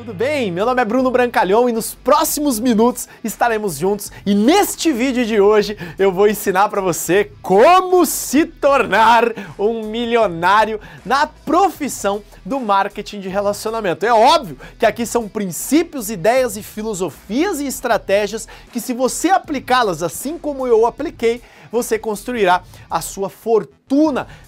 Tudo bem? Meu nome é Bruno Brancalhão e nos próximos minutos estaremos juntos e neste vídeo de hoje eu vou ensinar para você como se tornar um milionário na profissão do marketing de relacionamento. É óbvio que aqui são princípios, ideias e filosofias e estratégias que se você aplicá-las assim como eu apliquei, você construirá a sua fortuna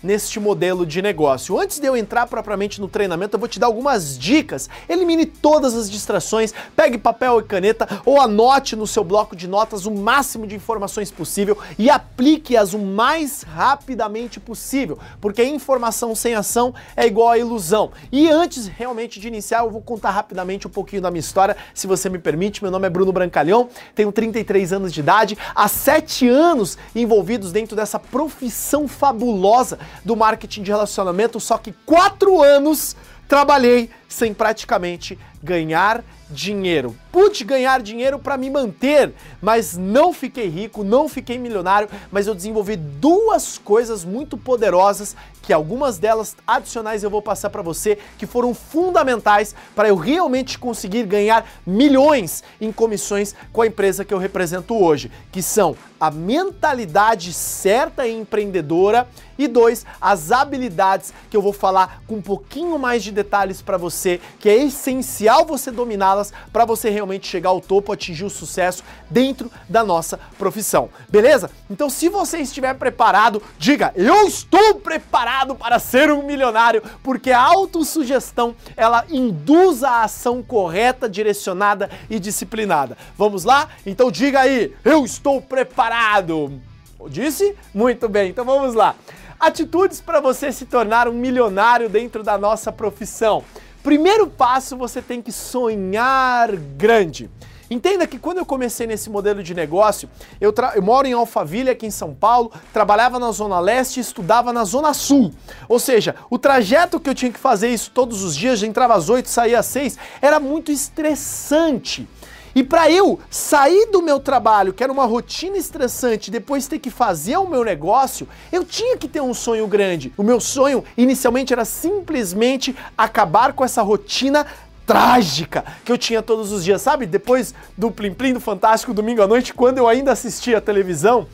neste modelo de negócio. Antes de eu entrar propriamente no treinamento, eu vou te dar algumas dicas. Elimine todas as distrações, pegue papel e caneta ou anote no seu bloco de notas o máximo de informações possível e aplique-as o mais rapidamente possível, porque informação sem ação é igual a ilusão. E antes realmente de iniciar, eu vou contar rapidamente um pouquinho da minha história, se você me permite. Meu nome é Bruno Brancalhão, tenho 33 anos de idade, há 7 anos envolvidos dentro dessa profissão fabulosa do marketing de relacionamento, só que quatro anos trabalhei sem praticamente ganhar dinheiro. Pude ganhar dinheiro para me manter, mas não fiquei rico, não fiquei milionário, mas eu desenvolvi duas coisas muito poderosas que algumas delas adicionais eu vou passar para você que foram fundamentais para eu realmente conseguir ganhar milhões em comissões com a empresa que eu represento hoje, que são a mentalidade certa e empreendedora e dois, as habilidades que eu vou falar com um pouquinho mais de detalhes para você, que é essencial você dominá-las para você realmente chegar ao topo, atingir o sucesso dentro da nossa profissão. Beleza? Então, se você estiver preparado, diga: "Eu estou preparado para ser um milionário", porque a autossugestão, ela induz a ação correta, direcionada e disciplinada. Vamos lá? Então diga aí: "Eu estou preparado". Disse? Muito bem. Então vamos lá. Atitudes para você se tornar um milionário dentro da nossa profissão. Primeiro passo, você tem que sonhar grande. Entenda que quando eu comecei nesse modelo de negócio, eu, eu, moro em Alphaville, aqui em São Paulo, trabalhava na Zona Leste e estudava na Zona Sul. Ou seja, o trajeto que eu tinha que fazer isso todos os dias, já entrava às 8, saía às 6, era muito estressante. E para eu sair do meu trabalho, que era uma rotina estressante, depois ter que fazer o meu negócio, eu tinha que ter um sonho grande. O meu sonho inicialmente era simplesmente acabar com essa rotina trágica que eu tinha todos os dias, sabe? Depois do Plim Plim do Fantástico domingo à noite, quando eu ainda assistia a televisão,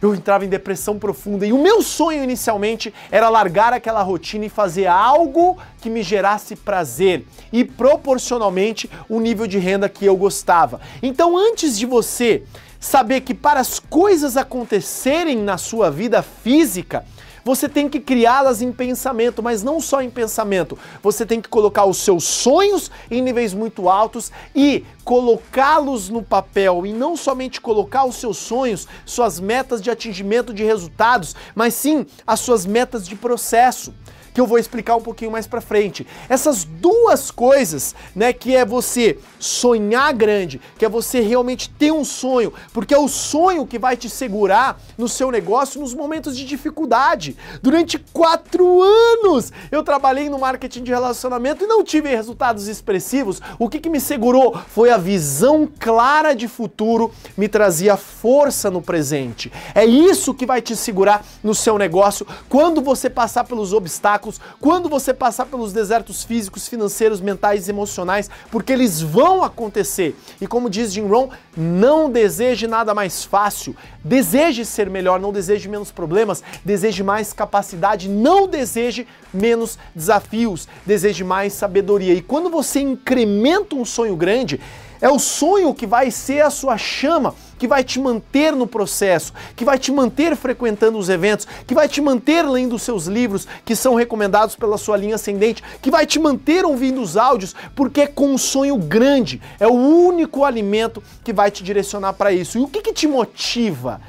eu entrava em depressão profunda. E o meu sonho inicialmente era largar aquela rotina e fazer algo que me gerasse prazer e proporcionalmente o nível de renda que eu gostava. Então, antes de você saber que para as coisas acontecerem na sua vida física, você tem que criá-las em pensamento, mas não só em pensamento. Você tem que colocar os seus sonhos em níveis muito altos e colocá-los no papel e não somente colocar os seus sonhos, suas metas de atingimento de resultados, mas sim as suas metas de processo que eu vou explicar um pouquinho mais para frente. Essas duas coisas, né, que é você sonhar grande, que é você realmente ter um sonho, porque é o sonho que vai te segurar no seu negócio nos momentos de dificuldade. Durante quatro anos eu trabalhei no marketing de relacionamento e não tive resultados expressivos. O que, que me segurou foi a visão clara de futuro, me trazia força no presente. É isso que vai te segurar no seu negócio quando você passar pelos obstáculos quando você passar pelos desertos físicos, financeiros, mentais emocionais, porque eles vão acontecer. E como diz Jim Rohn, não deseje nada mais fácil. Deseje ser melhor, não deseje menos problemas, deseje mais capacidade, não deseje menos desafios, deseje mais sabedoria. E quando você incrementa um sonho grande, é o sonho que vai ser a sua chama, que vai te manter no processo, que vai te manter frequentando os eventos, que vai te manter lendo os seus livros que são recomendados pela sua linha ascendente, que vai te manter ouvindo os áudios, porque é com um sonho grande. É o único alimento que vai te direcionar para isso. E o que, que te motiva?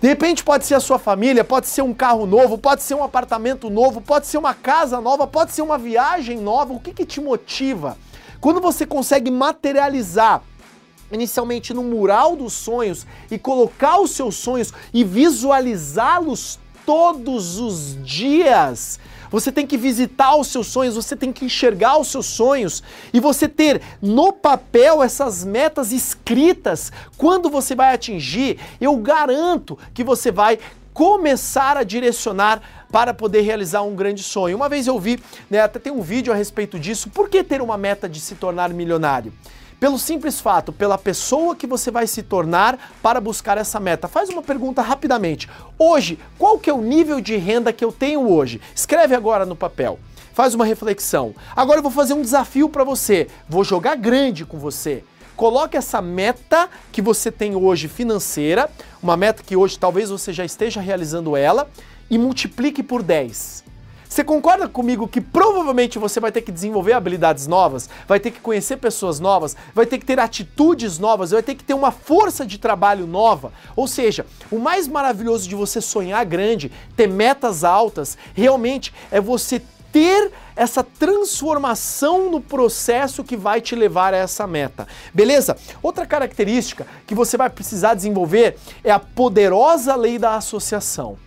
De repente pode ser a sua família, pode ser um carro novo, pode ser um apartamento novo, pode ser uma casa nova, pode ser uma viagem nova. O que, que te motiva? Quando você consegue materializar inicialmente no mural dos sonhos e colocar os seus sonhos e visualizá-los todos os dias, você tem que visitar os seus sonhos, você tem que enxergar os seus sonhos e você ter no papel essas metas escritas. Quando você vai atingir, eu garanto que você vai começar a direcionar para poder realizar um grande sonho. Uma vez eu vi, né, até tem um vídeo a respeito disso, por que ter uma meta de se tornar milionário? Pelo simples fato, pela pessoa que você vai se tornar para buscar essa meta. Faz uma pergunta rapidamente. Hoje, qual que é o nível de renda que eu tenho hoje? Escreve agora no papel. Faz uma reflexão. Agora eu vou fazer um desafio para você. Vou jogar grande com você. Coloque essa meta que você tem hoje financeira, uma meta que hoje talvez você já esteja realizando ela, e multiplique por 10. Você concorda comigo que provavelmente você vai ter que desenvolver habilidades novas, vai ter que conhecer pessoas novas, vai ter que ter atitudes novas, vai ter que ter uma força de trabalho nova? Ou seja, o mais maravilhoso de você sonhar grande, ter metas altas, realmente é você ter essa transformação no processo que vai te levar a essa meta. Beleza? Outra característica que você vai precisar desenvolver é a poderosa lei da associação.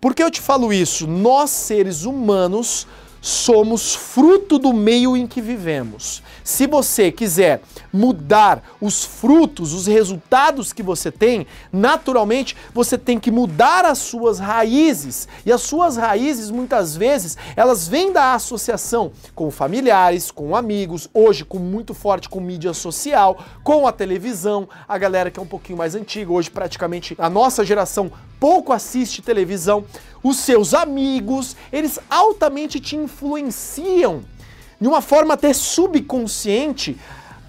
Por que eu te falo isso? Nós, seres humanos, somos fruto do meio em que vivemos. Se você quiser mudar os frutos, os resultados que você tem, naturalmente você tem que mudar as suas raízes. E as suas raízes, muitas vezes, elas vêm da associação com familiares, com amigos, hoje com muito forte com mídia social, com a televisão, a galera que é um pouquinho mais antiga, hoje praticamente a nossa geração pouco assiste televisão, os seus amigos, eles altamente te influenciam de uma forma até subconsciente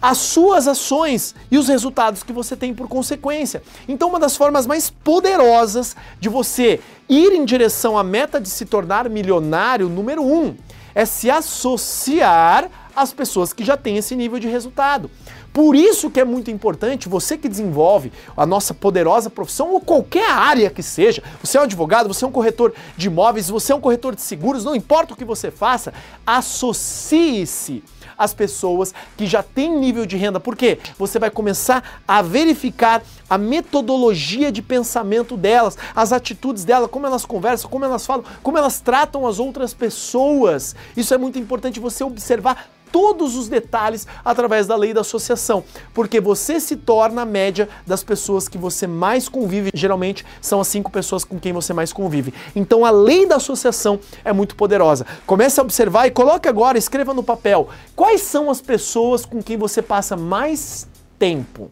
as suas ações e os resultados que você tem por consequência. Então, uma das formas mais poderosas de você ir em direção à meta de se tornar milionário, número um, é se associar às pessoas que já têm esse nível de resultado. Por isso que é muito importante você que desenvolve a nossa poderosa profissão ou qualquer área que seja, você é um advogado, você é um corretor de imóveis, você é um corretor de seguros, não importa o que você faça, associe-se às pessoas que já têm nível de renda. Por quê? Você vai começar a verificar a metodologia de pensamento delas, as atitudes delas, como elas conversam, como elas falam, como elas tratam as outras pessoas. Isso é muito importante você observar todos os detalhes através da lei da associação, porque você se torna a média das pessoas que você mais convive, geralmente são as cinco pessoas com quem você mais convive. Então a lei da associação é muito poderosa. Comece a observar e coloque agora, escreva no papel, quais são as pessoas com quem você passa mais tempo.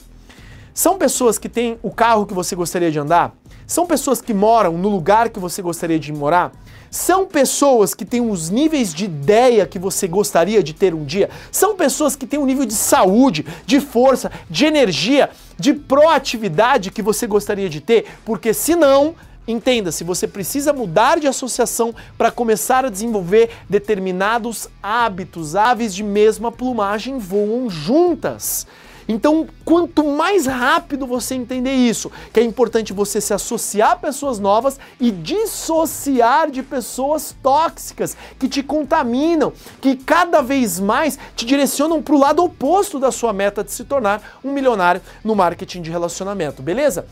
São pessoas que têm o carro que você gostaria de andar? São pessoas que moram no lugar que você gostaria de morar? São pessoas que têm os níveis de ideia que você gostaria de ter um dia? São pessoas que têm um nível de saúde, de força, de energia, de proatividade que você gostaria de ter? Porque senão, Entenda-se, você precisa mudar de associação para começar a desenvolver determinados hábitos. Aves de mesma plumagem voam juntas. Então, quanto mais rápido você entender isso, que é importante você se associar a pessoas novas e dissociar de pessoas tóxicas que te contaminam, que cada vez mais te direcionam para o lado oposto da sua meta de se tornar um milionário no marketing de relacionamento, beleza?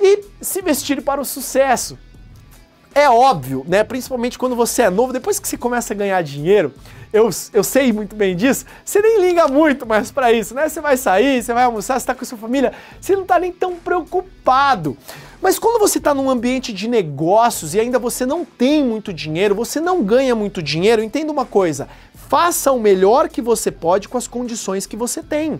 E se vestir para o sucesso. É óbvio, né? Principalmente quando você é novo, depois que você começa a ganhar dinheiro, eu, eu sei muito bem disso, você nem liga muito mais para isso, né? Você vai sair, você vai almoçar, você tá com sua família, você não tá nem tão preocupado. Mas quando você está num ambiente de negócios e ainda você não tem muito dinheiro, você não ganha muito dinheiro, entenda uma coisa: faça o melhor que você pode com as condições que você tem.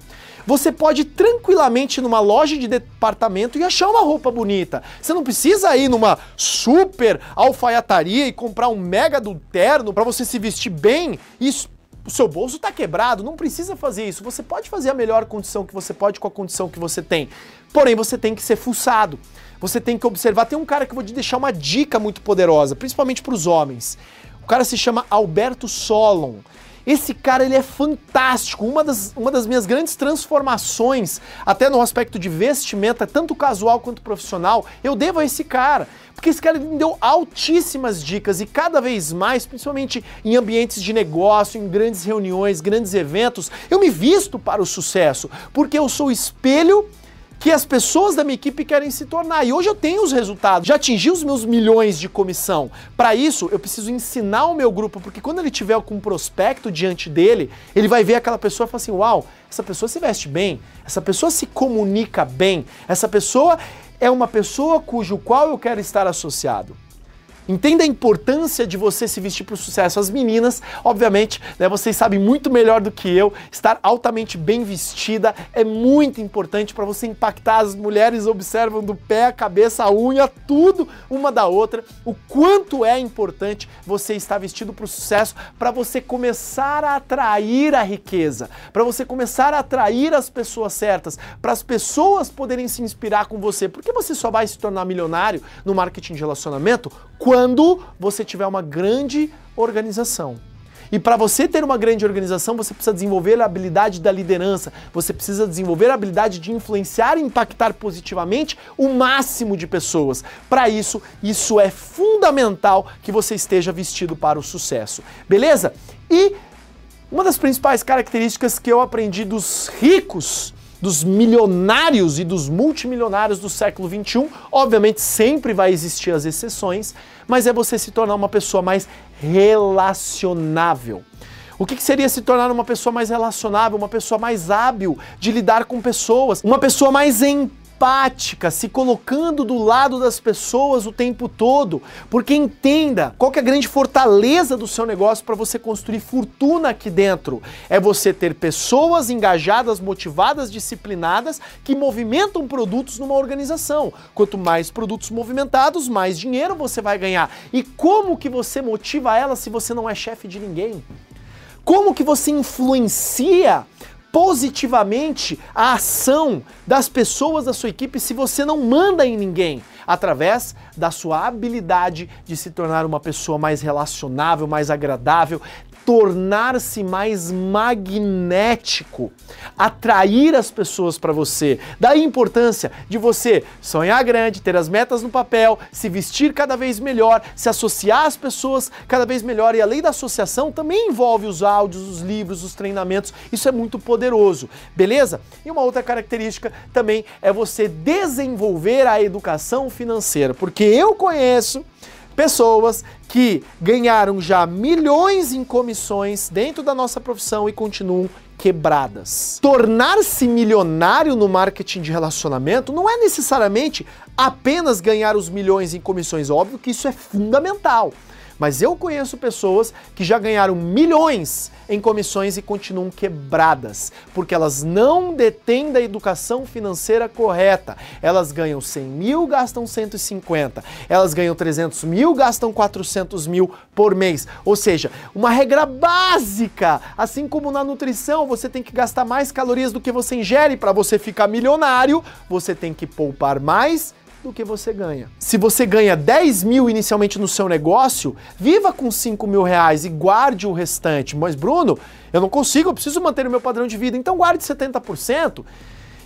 Você pode tranquilamente numa loja de departamento e achar uma roupa bonita. Você não precisa ir numa super alfaiataria e comprar um mega do terno para você se vestir bem e o seu bolso está quebrado, não precisa fazer isso. Você pode fazer a melhor condição que você pode com a condição que você tem. Porém, você tem que ser fuçado. Você tem que observar. Tem um cara que eu vou te deixar uma dica muito poderosa, principalmente para os homens. O cara se chama Alberto Solon. Esse cara ele é fantástico. Uma das, uma das minhas grandes transformações, até no aspecto de vestimenta, tanto casual quanto profissional, eu devo a esse cara. Porque esse cara me deu altíssimas dicas e cada vez mais, principalmente em ambientes de negócio, em grandes reuniões, grandes eventos, eu me visto para o sucesso, porque eu sou espelho que as pessoas da minha equipe querem se tornar. E hoje eu tenho os resultados, já atingi os meus milhões de comissão. Para isso, eu preciso ensinar o meu grupo, porque quando ele tiver com um prospecto diante dele, ele vai ver aquela pessoa e falar assim: "Uau, essa pessoa se veste bem, essa pessoa se comunica bem, essa pessoa é uma pessoa cujo qual eu quero estar associado". Entenda a importância de você se vestir para o sucesso. As meninas, obviamente, né, vocês sabem muito melhor do que eu, estar altamente bem vestida é muito importante para você impactar. As mulheres observam do pé, a cabeça, a unha, tudo uma da outra. O quanto é importante você estar vestido para o sucesso para você começar a atrair a riqueza, para você começar a atrair as pessoas certas, para as pessoas poderem se inspirar com você. Porque você só vai se tornar milionário no marketing de relacionamento quando você tiver uma grande organização. E para você ter uma grande organização, você precisa desenvolver a habilidade da liderança, você precisa desenvolver a habilidade de influenciar e impactar positivamente o máximo de pessoas. Para isso, isso é fundamental que você esteja vestido para o sucesso. Beleza? E uma das principais características que eu aprendi dos ricos dos milionários e dos multimilionários do século 21. Obviamente sempre vai existir as exceções, mas é você se tornar uma pessoa mais relacionável. O que, seria se tornar uma pessoa mais relacionável, uma pessoa mais hábil de lidar com pessoas, uma pessoa mais empática? Empática, se colocando do lado das pessoas o tempo todo, porque entenda qual que é a grande fortaleza do seu negócio para você construir fortuna aqui dentro. É você ter pessoas engajadas, motivadas, disciplinadas que movimentam produtos numa organização. Quanto mais produtos movimentados, mais dinheiro você vai ganhar. E como que você motiva elas se você não é chefe de ninguém? Como que você influencia positivamente a ação das pessoas da sua equipe se você não manda em ninguém, através da sua habilidade de se tornar uma pessoa mais relacionável, mais agradável, tornar-se mais magnético, atrair as pessoas para você. Daí a importância de você sonhar grande, ter as metas no papel, se vestir cada vez melhor, se associar às pessoas cada vez melhor. E a lei da associação também envolve os áudios, os livros, os treinamentos. Isso é muito poderoso, beleza? E uma outra característica também é você desenvolver a educação financeira, porque eu conheço pessoas que ganharam já milhões em comissões dentro da nossa profissão e continuam quebradas. Tornar-se milionário no marketing de relacionamento não é necessariamente apenas ganhar os milhões em comissões, óbvio que isso é fundamental. Mas eu conheço pessoas que já ganharam milhões em comissões e continuam quebradas, porque elas não detêm da educação financeira correta. Elas ganham 100 mil, gastam 150. Elas ganham 300 mil, gastam 400 mil por mês. Ou seja, uma regra básica. Assim como na nutrição, você tem que gastar mais calorias do que você ingere para você ficar milionário, você tem que poupar mais do que você ganha. Se você ganha 10 mil inicialmente no seu negócio, viva com 5 mil reais e guarde o restante. Mas, Bruno, eu não consigo, eu preciso manter o meu padrão de vida, então guarde 70%.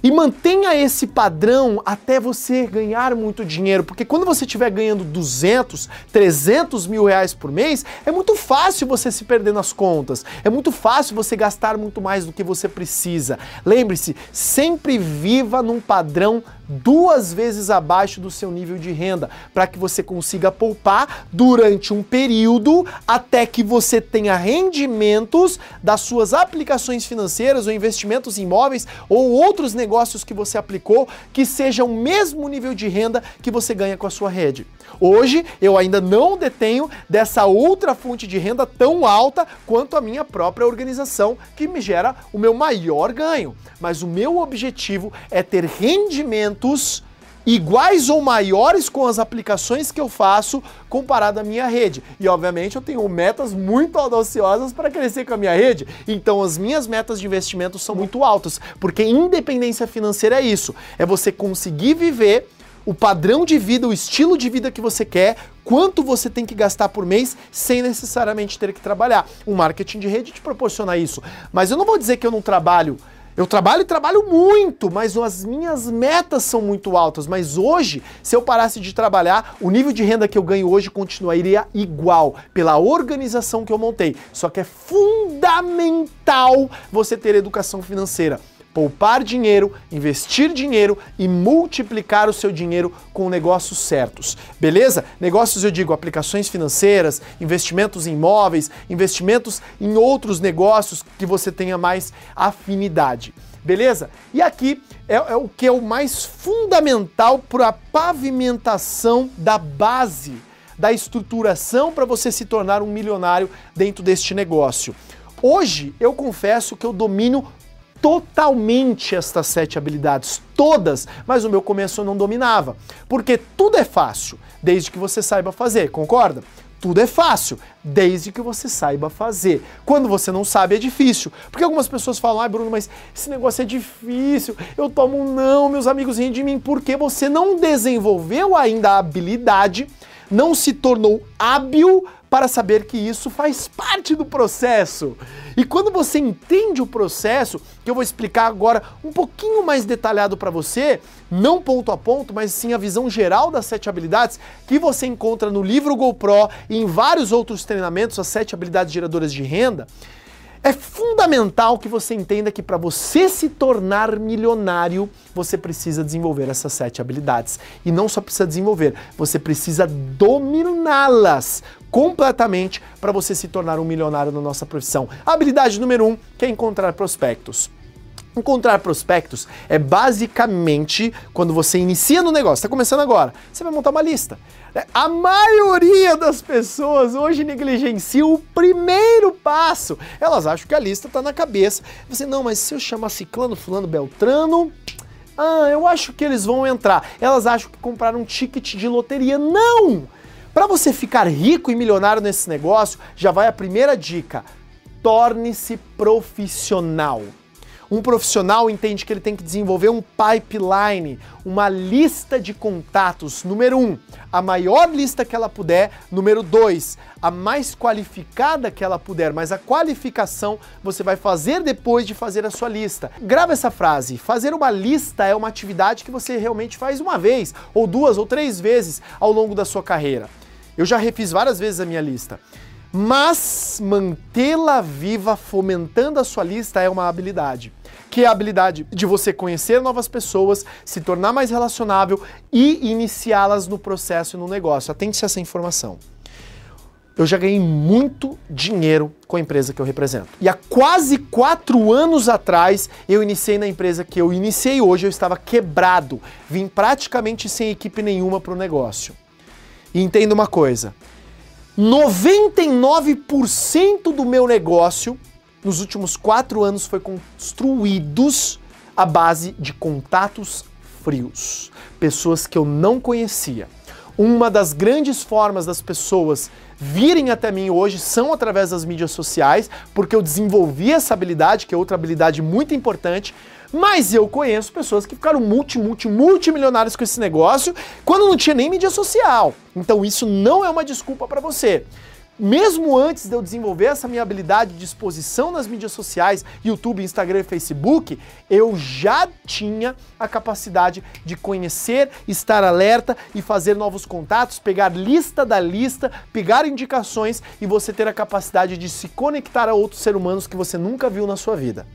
E mantenha esse padrão até você ganhar muito dinheiro, porque quando você estiver ganhando 200, 300 mil reais por mês, é muito fácil você se perder nas contas, é muito fácil você gastar muito mais do que você precisa. Lembre-se, sempre viva num padrão duas vezes abaixo do seu nível de renda, para que você consiga poupar durante um período até que você tenha rendimentos das suas aplicações financeiras ou investimentos em imóveis ou outros negócios que você aplicou que sejam o mesmo nível de renda que você ganha com a sua rede. Hoje eu ainda não detenho dessa outra fonte de renda tão alta quanto a minha própria organização, que me gera o meu maior ganho. Mas o meu objetivo é ter rendimentos iguais ou maiores com as aplicações que eu faço comparado à minha rede. E obviamente eu tenho metas muito audaciosas para crescer com a minha rede. Então as minhas metas de investimento são muito altas, porque independência financeira é isso, é você conseguir viver o padrão de vida, o estilo de vida que você quer, quanto você tem que gastar por mês sem necessariamente ter que trabalhar. O marketing de rede te proporciona isso. Mas eu não vou dizer que eu não trabalho. Eu trabalho e trabalho muito, mas as minhas metas são muito altas. Mas hoje, se eu parasse de trabalhar, o nível de renda que eu ganho hoje continuaria igual, pela organização que eu montei. Só que é fundamental você ter educação financeira. Poupar dinheiro, investir dinheiro e multiplicar o seu dinheiro com negócios certos. Beleza? Negócios eu digo aplicações financeiras, investimentos em imóveis, investimentos em outros negócios que você tenha mais afinidade. Beleza? E aqui é, é o que é o mais fundamental para a pavimentação da base, da estruturação para você se tornar um milionário dentro deste negócio. Hoje eu confesso que eu domino totalmente estas sete habilidades, todas, mas no meu começo eu não dominava. Porque tudo é fácil, desde que você saiba fazer, concorda? Tudo é fácil, desde que você saiba fazer. Quando você não sabe, é difícil. Porque algumas pessoas falam, ai Bruno, mas esse negócio é difícil, eu tomo um não, meus amigos riem de mim, porque você não desenvolveu ainda a habilidade, não se tornou hábil para saber que isso faz parte do processo. E quando você entende o processo, que eu vou explicar agora um pouquinho mais detalhado para você, não ponto a ponto, mas sim a visão geral das sete habilidades que você encontra no livro GoPro e em vários outros treinamentos, as sete habilidades geradoras de renda. É fundamental que você entenda que para você se tornar milionário, você precisa desenvolver essas sete habilidades. E não só precisa desenvolver, você precisa dominá-las completamente para você se tornar um milionário na nossa profissão. Habilidade número um, que é encontrar prospectos. Encontrar prospectos é basicamente quando você inicia no negócio, está começando agora, você vai montar uma lista. A maioria das pessoas hoje negligencia o primeiro passo. Elas acham que a lista está na cabeça. Você, não, mas se eu chamar Ciclano, Fulano, Beltrano, ah, eu acho que eles vão entrar. Elas acham que compraram um ticket de loteria. Não! Para você ficar rico e milionário nesse negócio, já vai a primeira dica: torne-se profissional. Um profissional entende que ele tem que desenvolver um pipeline, uma lista de contatos. Número um, a maior lista que ela puder. Número dois, a mais qualificada que ela puder. Mas a qualificação você vai fazer depois de fazer a sua lista. Grava essa frase: fazer uma lista é uma atividade que você realmente faz uma vez, ou duas, ou três vezes ao longo da sua carreira. Eu já refiz várias vezes a minha lista. Mas mantê-la viva, fomentando a sua lista, é uma habilidade que é a habilidade de você conhecer novas pessoas, se tornar mais relacionável e iniciá-las no processo e no negócio. Atente-se a essa informação. Eu já ganhei muito dinheiro com a empresa que eu represento. E há quase quatro anos atrás, eu iniciei na empresa que eu iniciei hoje, eu estava quebrado. Vim praticamente sem equipe nenhuma para o negócio. E entenda uma coisa: 99% do meu negócio nos últimos quatro anos foi construídos à base de contatos frios, pessoas que eu não conhecia. Uma das grandes formas das pessoas virem até mim hoje são através das mídias sociais, porque eu desenvolvi essa habilidade, que é outra habilidade muito importante, mas eu conheço pessoas que ficaram multi, multi, multimilionárias com esse negócio quando não tinha nem mídia social. Então isso não é uma desculpa para você mesmo antes de eu desenvolver essa minha habilidade de exposição nas mídias sociais, YouTube, Instagram e Facebook, eu já tinha a capacidade de conhecer, estar alerta e fazer novos contatos, pegar lista da lista, pegar indicações e você ter a capacidade de se conectar a outros seres humanos que você nunca viu na sua vida.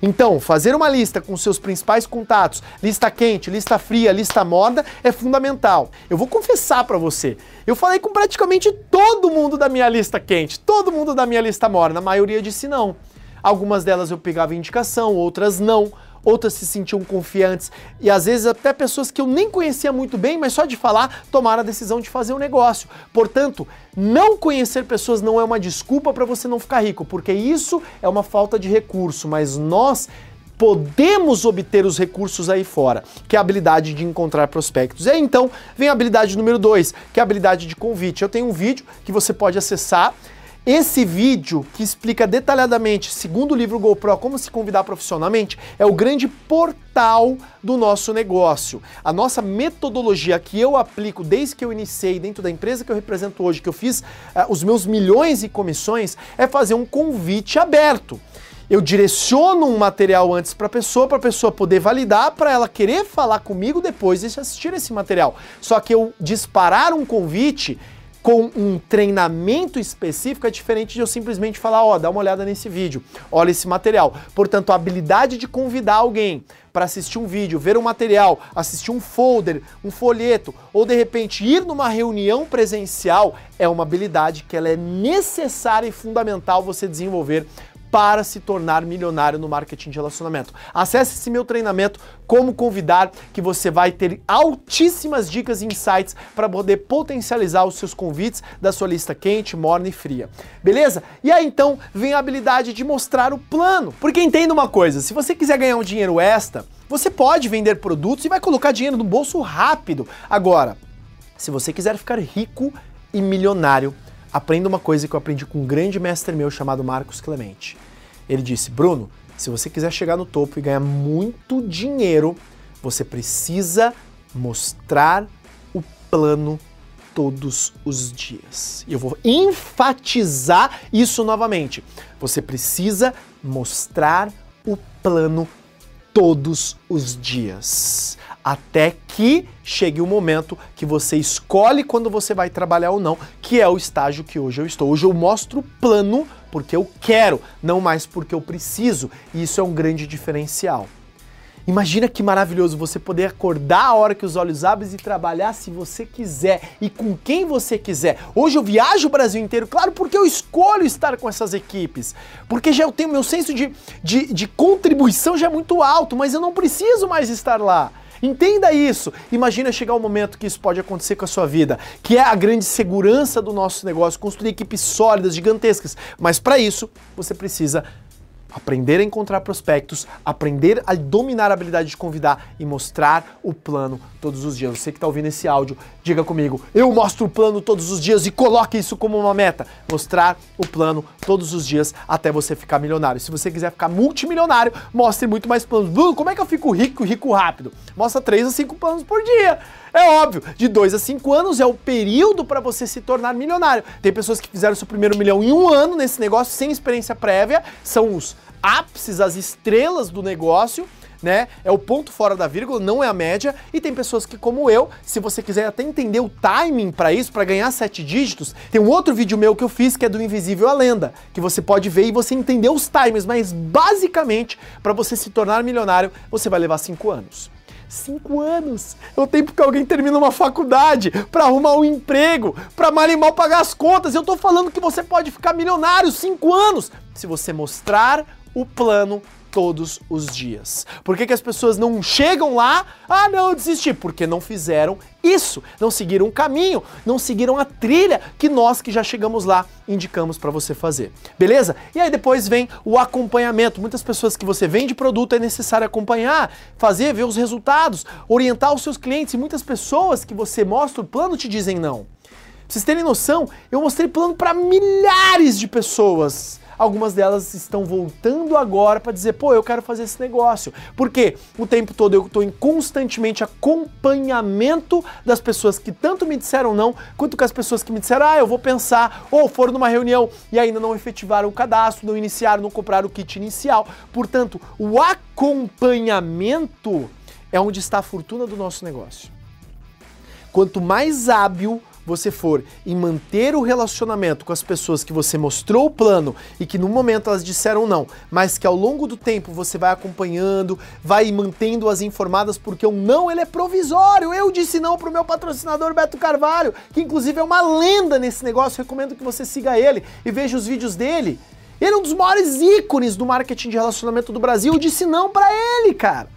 Então, fazer uma lista com seus principais contatos, lista quente, lista fria, lista morna, é fundamental. Eu vou confessar para você, eu falei com praticamente todo mundo da minha lista quente, todo mundo da minha lista morna, a maioria disse não. Algumas delas eu pegava indicação, outras não. Outras se sentiam confiantes. E às vezes até pessoas que eu nem conhecia muito bem, mas só de falar tomaram a decisão de fazer um negócio. Portanto, não conhecer pessoas não é uma desculpa para você não ficar rico, porque isso é uma falta de recurso, mas nós podemos obter os recursos aí fora, que é a habilidade de encontrar prospectos. E aí então vem a habilidade número 2, que é a habilidade de convite. Eu tenho um vídeo que você pode acessar esse vídeo que explica detalhadamente, segundo o livro GoPro, como se convidar profissionalmente, é o grande portal do nosso negócio. A nossa metodologia que eu aplico desde que eu iniciei dentro da empresa que eu represento hoje, que eu fiz uh, os meus milhões de comissões, é fazer um convite aberto. Eu direciono um material antes para a pessoa, para a pessoa poder validar, para ela querer falar comigo depois de assistir esse material. Só que eu disparar um convite com um treinamento específico é diferente de eu simplesmente falar, ó, oh, dá uma olhada nesse vídeo, olha esse material. Portanto, a habilidade de convidar alguém para assistir um vídeo, ver um material, assistir um folder, um folheto, ou de repente ir numa reunião presencial, é uma habilidade que ela é necessária e fundamental você desenvolver para se tornar milionário no marketing de relacionamento. Acesse esse meu treinamento Como Convidar, que você vai ter altíssimas dicas e insights para poder potencializar os seus convites da sua lista quente, morna e fria. Beleza? E aí então vem a habilidade de mostrar o plano. Porque entenda uma coisa, se você quiser ganhar um dinheiro extra, você pode vender produtos e vai colocar dinheiro no bolso rápido. Agora, se você quiser ficar rico e milionário, aprenda uma coisa que eu aprendi com um grande mestre meu chamado Marcos Clemente. Ele disse: Bruno, se você quiser chegar no topo e ganhar muito dinheiro, você precisa mostrar o plano todos os dias. E eu vou enfatizar isso novamente. Você precisa mostrar o plano todos os dias até que chegue o momento que você escolhe quando você vai trabalhar ou não, que é o estágio que hoje eu estou. Hoje eu mostro o plano porque eu quero, não mais porque eu preciso, e isso é um grande diferencial. Imagina que maravilhoso você poder acordar a hora que os olhos abrem e trabalhar se você quiser e com quem você quiser. Hoje eu viajo o Brasil inteiro, claro, porque eu escolho estar com essas equipes. Porque já eu tenho meu senso de, de, de contribuição já é muito alto, mas eu não preciso mais estar lá. Entenda isso. Imagina chegar o um momento que isso pode acontecer com a sua vida, que é a grande segurança do nosso negócio, construir equipes sólidas, gigantescas. Mas para isso, você precisa aprender a encontrar prospectos, aprender a dominar a habilidade de convidar e mostrar o plano todos os dias. Você que está ouvindo esse áudio, diga comigo, eu mostro o plano todos os dias e coloque isso como uma meta. Mostrar o plano todos os dias até você ficar milionário. Se você quiser ficar multimilionário, mostre muito mais planos. Como é que eu fico rico, rico rápido? Mostra 3 a 5 planos por dia. É óbvio, de 2 a 5 anos é o período para você se tornar milionário. Tem pessoas que fizeram seu primeiro milhão em um ano nesse negócio sem experiência prévia, são os ápices, as estrelas do negócio, né? É o ponto fora da vírgula, não é a média. E tem pessoas que, como eu, se você quiser até entender o timing para isso, para ganhar sete dígitos, tem um outro vídeo meu que eu fiz que é do Invisível à Lenda, que você pode ver e você entender os times, mas basicamente, para você se tornar milionário, você vai levar cinco anos. Cinco anos. É o tempo que alguém termina uma faculdade, para arrumar um emprego, para mal e mal pagar as contas. Eu tô falando que você pode ficar milionário cinco anos se você mostrar o plano todos os dias. Por que, que as pessoas não chegam lá? Ah, não, desisti. Porque não fizeram isso, não seguiram o caminho, não seguiram a trilha que nós que já chegamos lá indicamos para você fazer. Beleza? E aí depois vem o acompanhamento. Muitas pessoas que você vende produto é necessário acompanhar, fazer, ver os resultados, orientar os seus clientes. E muitas pessoas que você mostra o plano te dizem não. Pra vocês terem noção, eu mostrei plano para milhares de pessoas Algumas delas estão voltando agora para dizer, pô, eu quero fazer esse negócio. Porque o tempo todo eu estou em constantemente acompanhamento das pessoas que tanto me disseram não, quanto com as pessoas que me disseram, ah, eu vou pensar, ou foram numa reunião e ainda não efetivaram o cadastro, não iniciaram, não compraram o kit inicial. Portanto, o acompanhamento é onde está a fortuna do nosso negócio. Quanto mais hábil você for em manter o relacionamento com as pessoas que você mostrou o plano e que no momento elas disseram não, mas que ao longo do tempo você vai acompanhando, vai mantendo as informadas, porque o não ele é provisório. Eu disse não pro meu patrocinador Beto Carvalho, que inclusive é uma lenda nesse negócio. Recomendo que você siga ele e veja os vídeos dele. Ele é um dos maiores ícones do marketing de relacionamento do Brasil. Eu disse não para ele, cara.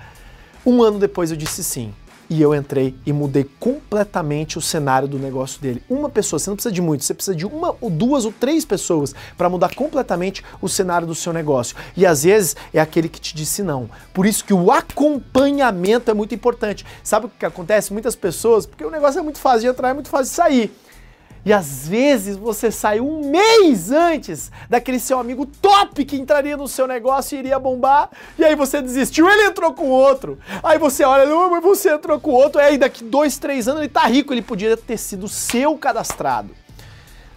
Um ano depois eu disse sim e eu entrei e mudei completamente o cenário do negócio dele. Uma pessoa, você não precisa de muito, você precisa de uma ou duas ou três pessoas para mudar completamente o cenário do seu negócio. E às vezes é aquele que te disse não. Por isso que o acompanhamento é muito importante. Sabe o que acontece? Muitas pessoas, porque o negócio é muito fácil de entrar, é muito fácil de sair. E às vezes você sai um mês antes daquele seu amigo top que entraria no seu negócio e iria bombar, e aí você desistiu, ele entrou com outro. Aí você olha, não, mas você entrou com outro, aí daqui dois, três anos ele tá rico, ele podia ter sido seu cadastrado.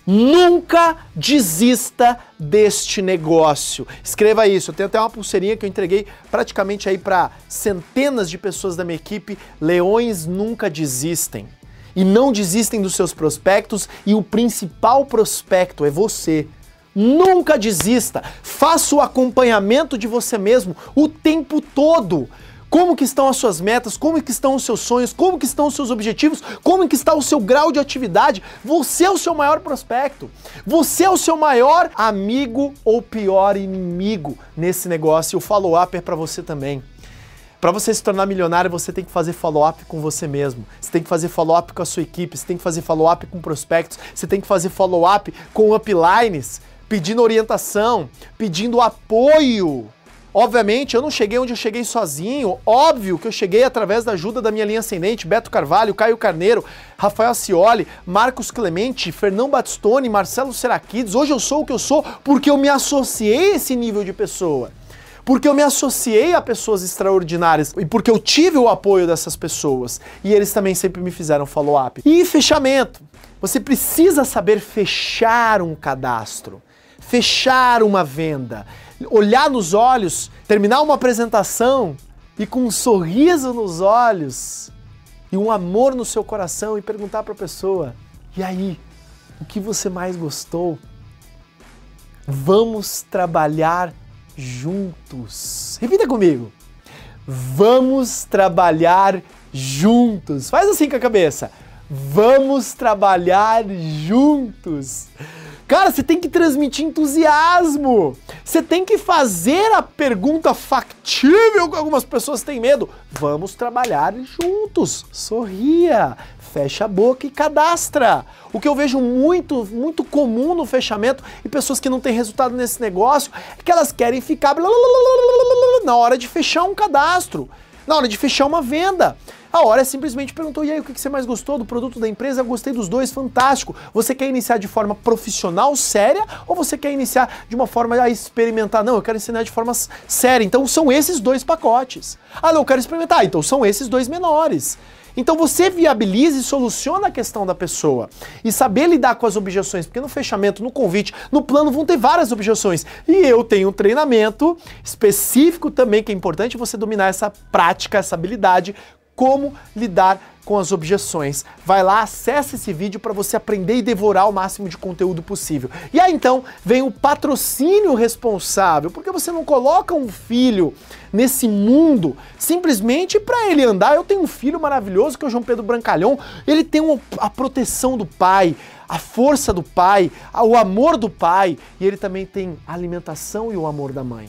Nunca desista deste negócio. Escreva isso. Eu tenho até uma pulseirinha que eu entreguei praticamente aí para centenas de pessoas da minha equipe. Leões nunca desistem. E não desistem dos seus prospectos e o principal prospecto é você. Nunca desista. Faça o acompanhamento de você mesmo o tempo todo. Como que estão as suas metas? Como que estão os seus sonhos? Como que estão os seus objetivos? Como que está o seu grau de atividade? Você é o seu maior prospecto. Você é o seu maior amigo ou pior inimigo nesse negócio. E o follow-up é para você também. Para você se tornar milionário, você tem que fazer follow-up com você mesmo. Você tem que fazer follow-up com a sua equipe, você tem que fazer follow-up com prospectos, você tem que fazer follow-up com uplines, pedindo orientação, pedindo apoio. Obviamente, eu não cheguei onde eu cheguei sozinho. Óbvio que eu cheguei através da ajuda da minha linha ascendente, Beto Carvalho, Caio Carneiro, Rafael Cioli, Marcos Clemente, Fernão Batistone, Marcelo Seraquides. Hoje eu sou o que eu sou porque eu me associei a esse nível de pessoa. Porque eu me associei a pessoas extraordinárias e porque eu tive o apoio dessas pessoas. E eles também sempre me fizeram follow-up. E fechamento. Você precisa saber fechar um cadastro, fechar uma venda olhar nos olhos, terminar uma apresentação e com um sorriso nos olhos e um amor no seu coração e perguntar para a pessoa: "E aí, o que você mais gostou? Vamos trabalhar juntos." Repita comigo. Vamos trabalhar juntos. Faz assim com a cabeça. Vamos trabalhar juntos. Cara, você tem que transmitir entusiasmo. Você tem que fazer a pergunta factível que algumas pessoas têm medo. Vamos trabalhar juntos. Sorria, fecha a boca e cadastra. O que eu vejo muito, muito comum no fechamento e pessoas que não têm resultado nesse negócio é que elas querem ficar na hora de fechar um cadastro, na hora de fechar uma venda. A hora simplesmente perguntou: e aí, o que você mais gostou do produto da empresa? Eu gostei dos dois, fantástico. Você quer iniciar de forma profissional, séria, ou você quer iniciar de uma forma a experimentar? Não, eu quero ensinar de forma séria. Então são esses dois pacotes. Ah, não, eu quero experimentar. Então são esses dois menores. Então você viabiliza e soluciona a questão da pessoa. E saber lidar com as objeções, porque no fechamento, no convite, no plano vão ter várias objeções. E eu tenho um treinamento específico também que é importante você dominar essa prática, essa habilidade como lidar com as objeções. Vai lá, acessa esse vídeo para você aprender e devorar o máximo de conteúdo possível. E aí então vem o patrocínio responsável, porque você não coloca um filho nesse mundo simplesmente para ele andar. Eu tenho um filho maravilhoso que é o João Pedro Brancalhão, ele tem a proteção do pai, a força do pai, o amor do pai, e ele também tem a alimentação e o amor da mãe.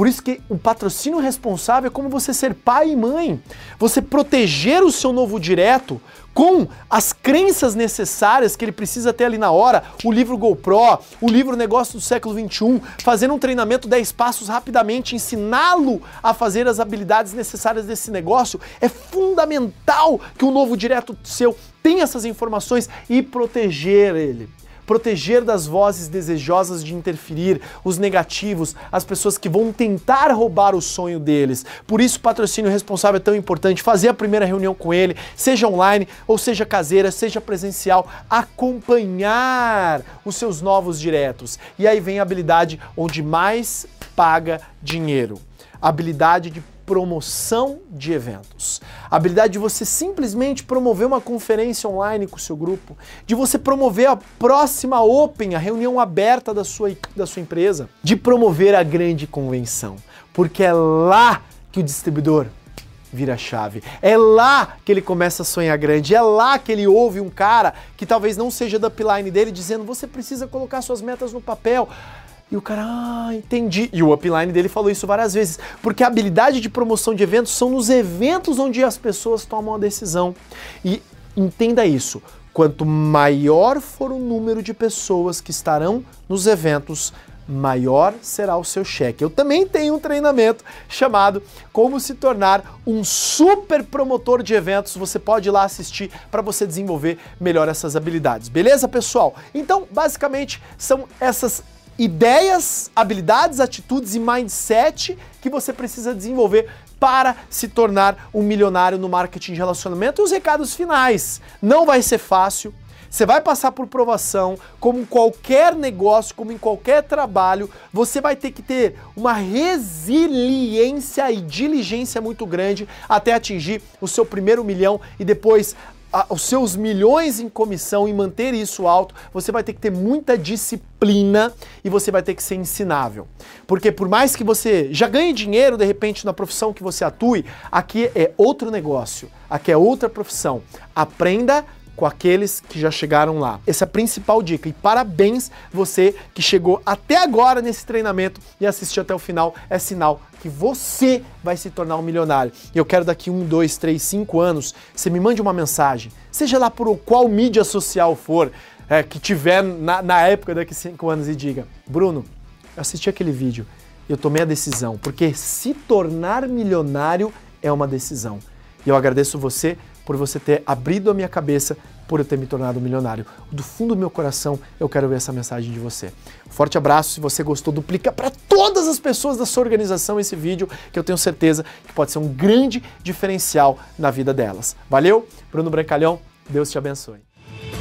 Por isso que o patrocínio responsável é como você ser pai e mãe. Você proteger o seu novo direto com as crenças necessárias que ele precisa ter ali na hora, o livro GoPro, o livro Negócio do Século 21, fazendo um treinamento 10 passos rapidamente, ensiná-lo a fazer as habilidades necessárias desse negócio, é fundamental que o novo direto seu tenha essas informações e proteger ele proteger das vozes desejosas de interferir, os negativos, as pessoas que vão tentar roubar o sonho deles. Por isso, o patrocínio responsável é tão importante. Fazer a primeira reunião com ele, seja online ou seja caseira, seja presencial, acompanhar os seus novos diretos. E aí vem a habilidade onde mais paga dinheiro. habilidade de promoção de eventos. A habilidade de você simplesmente promover uma conferência online com o seu grupo, de você promover a próxima Open, a reunião aberta da sua, da sua empresa, de promover a grande convenção, porque é lá que o distribuidor vira chave. É lá que ele começa a sonhar grande. É lá que ele ouve um cara que talvez não seja da upline dele dizendo: você precisa colocar suas metas no papel. E o cara, ah, entendi. E o upline dele falou isso várias vezes. Porque a habilidade de promoção de eventos são nos eventos onde as pessoas tomam a decisão. E entenda isso. Quanto maior for o número de pessoas que estarão nos eventos, maior será o seu cheque. Eu também tenho um treinamento chamado Como se tornar um super promotor de eventos. Você pode ir lá assistir para você desenvolver melhor essas habilidades. Beleza, pessoal? Então, basicamente, são essas ideias, habilidades, atitudes e mindset que você precisa desenvolver para se tornar um milionário no marketing de relacionamento. E os recados finais. Não vai ser fácil. Você vai passar por provação, como em qualquer negócio, como em qualquer trabalho, você vai ter que ter uma resiliência e diligência muito grande até atingir o seu primeiro milhão e depois os seus milhões em comissão e manter isso alto, você vai ter que ter muita disciplina e você vai ter que ser ensinável. Porque por mais que você já ganhe dinheiro de repente na profissão que você atue, aqui é outro negócio, aqui é outra profissão. Aprenda com aqueles que já chegaram lá. Essa é a principal dica. E parabéns você que chegou até agora nesse treinamento e assistiu até o final. É sinal que você vai se tornar um milionário. E eu quero daqui um, dois, três, cinco anos, você me mande uma mensagem, seja lá por qual mídia social for, é, que tiver na, na época daqui cinco anos e diga, Bruno, eu assisti aquele vídeo, eu tomei a decisão, porque se tornar milionário é uma decisão. E eu agradeço você por você ter abrido a minha cabeça, por eu ter me tornado milionário. Do fundo do meu coração, eu quero ver essa mensagem de você. forte abraço, se você gostou, duplica para todas as pessoas da sua organização esse vídeo, que eu tenho certeza que pode ser um grande diferencial na vida delas. Valeu? Bruno Brancalhão, Deus te abençoe.